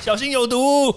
小心有毒。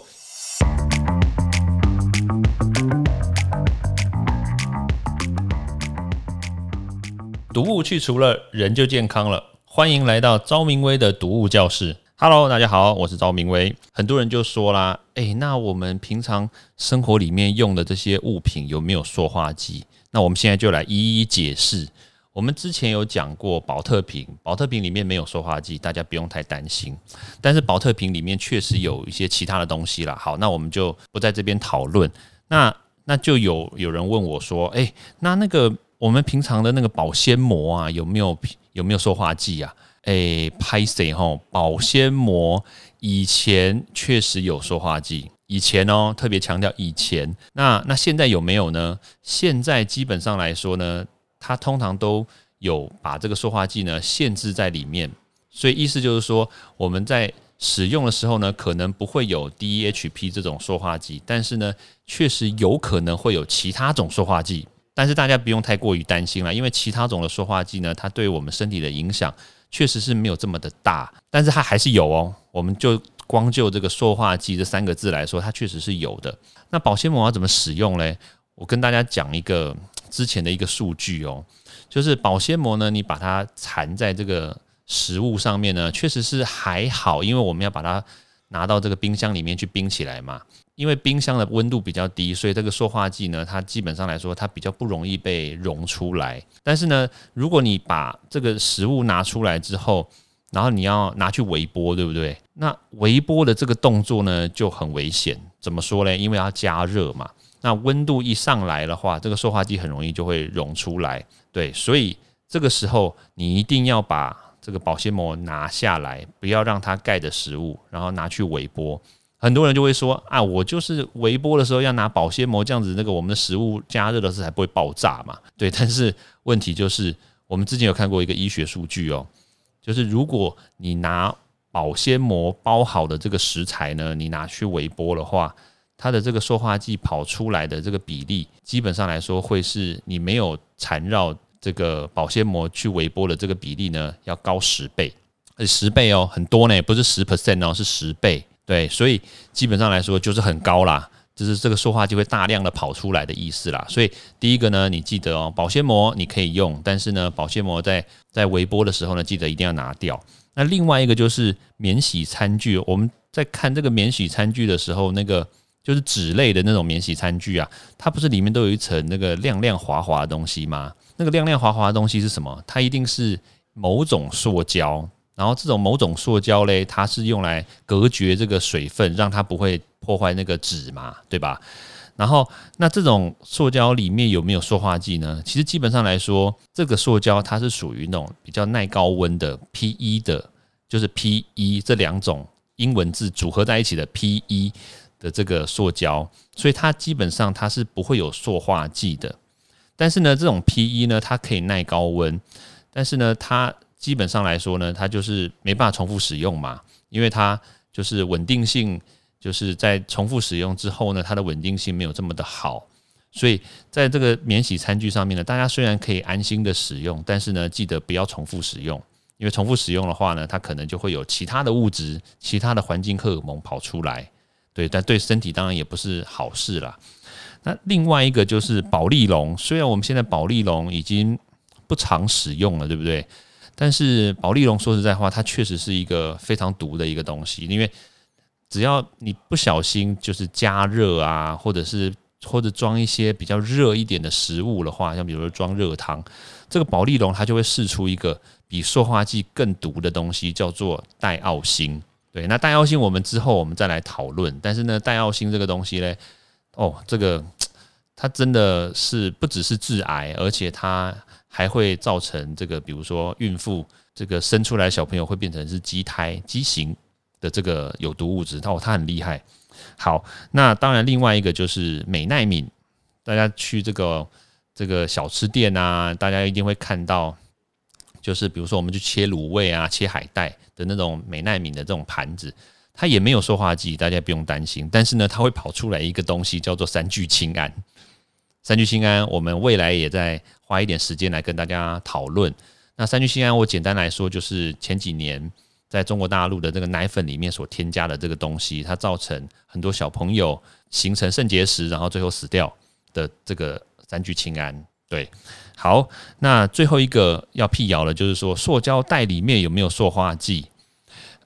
毒物去除了，人就健康了。欢迎来到昭明威的毒物教室。Hello，大家好，我是昭明威。很多人就说啦，诶，那我们平常生活里面用的这些物品有没有塑化剂？那我们现在就来一一解释。我们之前有讲过保特瓶，保特瓶里面没有塑化剂，大家不用太担心。但是保特瓶里面确实有一些其他的东西啦。好，那我们就不在这边讨论。那那就有有人问我说，诶，那那个。我们平常的那个保鲜膜啊，有没有有没有塑化剂啊？诶，拍谁吼？保鲜膜以前确实有塑化剂，以前哦，特别强调以前。那那现在有没有呢？现在基本上来说呢，它通常都有把这个塑化剂呢限制在里面，所以意思就是说，我们在使用的时候呢，可能不会有 DEHP 这种塑化剂，但是呢，确实有可能会有其他种塑化剂。但是大家不用太过于担心了，因为其他种的塑化剂呢，它对我们身体的影响确实是没有这么的大，但是它还是有哦。我们就光就这个塑化剂这三个字来说，它确实是有的。那保鲜膜要怎么使用嘞？我跟大家讲一个之前的一个数据哦，就是保鲜膜呢，你把它缠在这个食物上面呢，确实是还好，因为我们要把它拿到这个冰箱里面去冰起来嘛。因为冰箱的温度比较低，所以这个塑化剂呢，它基本上来说，它比较不容易被溶出来。但是呢，如果你把这个食物拿出来之后，然后你要拿去微波，对不对？那微波的这个动作呢，就很危险。怎么说呢？因为要加热嘛，那温度一上来的话，这个塑化剂很容易就会溶出来。对，所以这个时候你一定要把这个保鲜膜拿下来，不要让它盖着食物，然后拿去微波。很多人就会说啊，我就是微波的时候要拿保鲜膜，这样子那个我们的食物加热的时候才不会爆炸嘛。对，但是问题就是，我们之前有看过一个医学数据哦，就是如果你拿保鲜膜包好的这个食材呢，你拿去微波的话，它的这个塑化剂跑出来的这个比例，基本上来说会是你没有缠绕这个保鲜膜去微波的这个比例呢，要高十倍，十倍哦，很多呢，不是十 percent 哦，是十倍。对，所以基本上来说就是很高啦，就是这个塑化剂会大量的跑出来的意思啦。所以第一个呢，你记得哦，保鲜膜你可以用，但是呢，保鲜膜在在微波的时候呢，记得一定要拿掉。那另外一个就是免洗餐具，我们在看这个免洗餐具的时候，那个就是纸类的那种免洗餐具啊，它不是里面都有一层那个亮亮滑滑的东西吗？那个亮亮滑滑的东西是什么？它一定是某种塑胶。然后这种某种塑胶嘞，它是用来隔绝这个水分，让它不会破坏那个纸嘛，对吧？然后那这种塑胶里面有没有塑化剂呢？其实基本上来说，这个塑胶它是属于那种比较耐高温的 P-E 的，就是 P-E 这两种英文字组合在一起的 P-E 的这个塑胶，所以它基本上它是不会有塑化剂的。但是呢，这种 P-E 呢，它可以耐高温，但是呢，它基本上来说呢，它就是没办法重复使用嘛，因为它就是稳定性，就是在重复使用之后呢，它的稳定性没有这么的好，所以在这个免洗餐具上面呢，大家虽然可以安心的使用，但是呢，记得不要重复使用，因为重复使用的话呢，它可能就会有其他的物质、其他的环境荷尔蒙跑出来，对，但对身体当然也不是好事啦。那另外一个就是保利龙，虽然我们现在保利龙已经不常使用了，对不对？但是保利龙说实在话，它确实是一个非常毒的一个东西，因为只要你不小心就是加热啊，或者是或者装一些比较热一点的食物的话，像比如说装热汤，这个保利龙它就会释出一个比塑化剂更毒的东西，叫做戴奥辛。对，那戴奥辛我们之后我们再来讨论。但是呢，戴奥辛这个东西呢，哦，这个它真的是不只是致癌，而且它。还会造成这个，比如说孕妇这个生出来小朋友会变成是畸胎畸形的这个有毒物质，哦，它很厉害。好，那当然另外一个就是美奈敏，大家去这个这个小吃店啊，大家一定会看到，就是比如说我们去切卤味啊、切海带的那种美奈敏的这种盘子，它也没有塑化剂，大家不用担心。但是呢，它会跑出来一个东西叫做三聚氰胺。三聚氰胺，我们未来也在花一点时间来跟大家讨论。那三聚氰胺，我简单来说就是前几年在中国大陆的这个奶粉里面所添加的这个东西，它造成很多小朋友形成肾结石，然后最后死掉的这个三聚氰胺。对，好，那最后一个要辟谣了，就是说塑胶袋里面有没有塑化剂？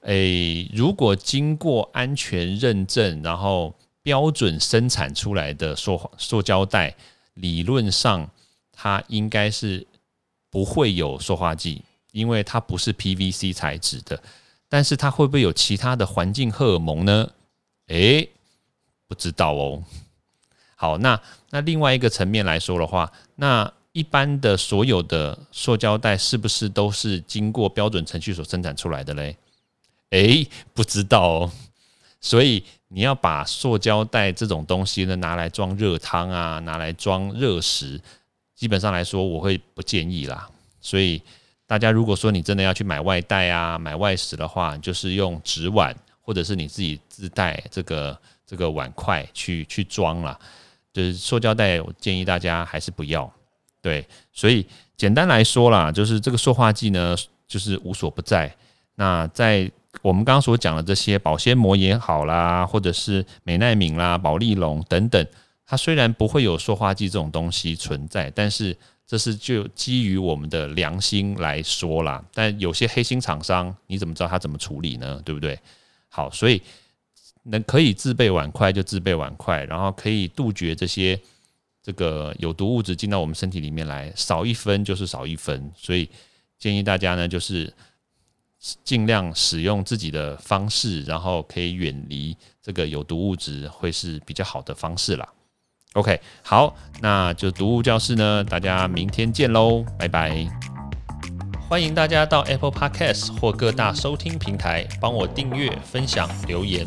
诶，如果经过安全认证，然后标准生产出来的塑塑胶袋，理论上它应该是不会有塑化剂。因为它不是 PVC 材质的，但是它会不会有其他的环境荷尔蒙呢？诶，不知道哦。好，那那另外一个层面来说的话，那一般的所有的塑胶袋是不是都是经过标准程序所生产出来的嘞？诶，不知道哦。所以你要把塑胶袋这种东西呢拿来装热汤啊，拿来装热食，基本上来说我会不建议啦。所以。大家如果说你真的要去买外带啊、买外食的话，就是用纸碗，或者是你自己自带这个这个碗筷去去装了。就是塑胶袋，我建议大家还是不要。对，所以简单来说啦，就是这个塑化剂呢，就是无所不在。那在我们刚刚所讲的这些保鲜膜也好啦，或者是美奈敏啦、宝丽龙等等，它虽然不会有塑化剂这种东西存在，但是这是就基于我们的良心来说啦，但有些黑心厂商，你怎么知道他怎么处理呢？对不对？好，所以能可以自备碗筷就自备碗筷，然后可以杜绝这些这个有毒物质进到我们身体里面来，少一分就是少一分。所以建议大家呢，就是尽量使用自己的方式，然后可以远离这个有毒物质，会是比较好的方式啦。OK，好，那就读物教室呢，大家明天见喽，拜拜！欢迎大家到 Apple Podcast 或各大收听平台帮我订阅、分享、留言。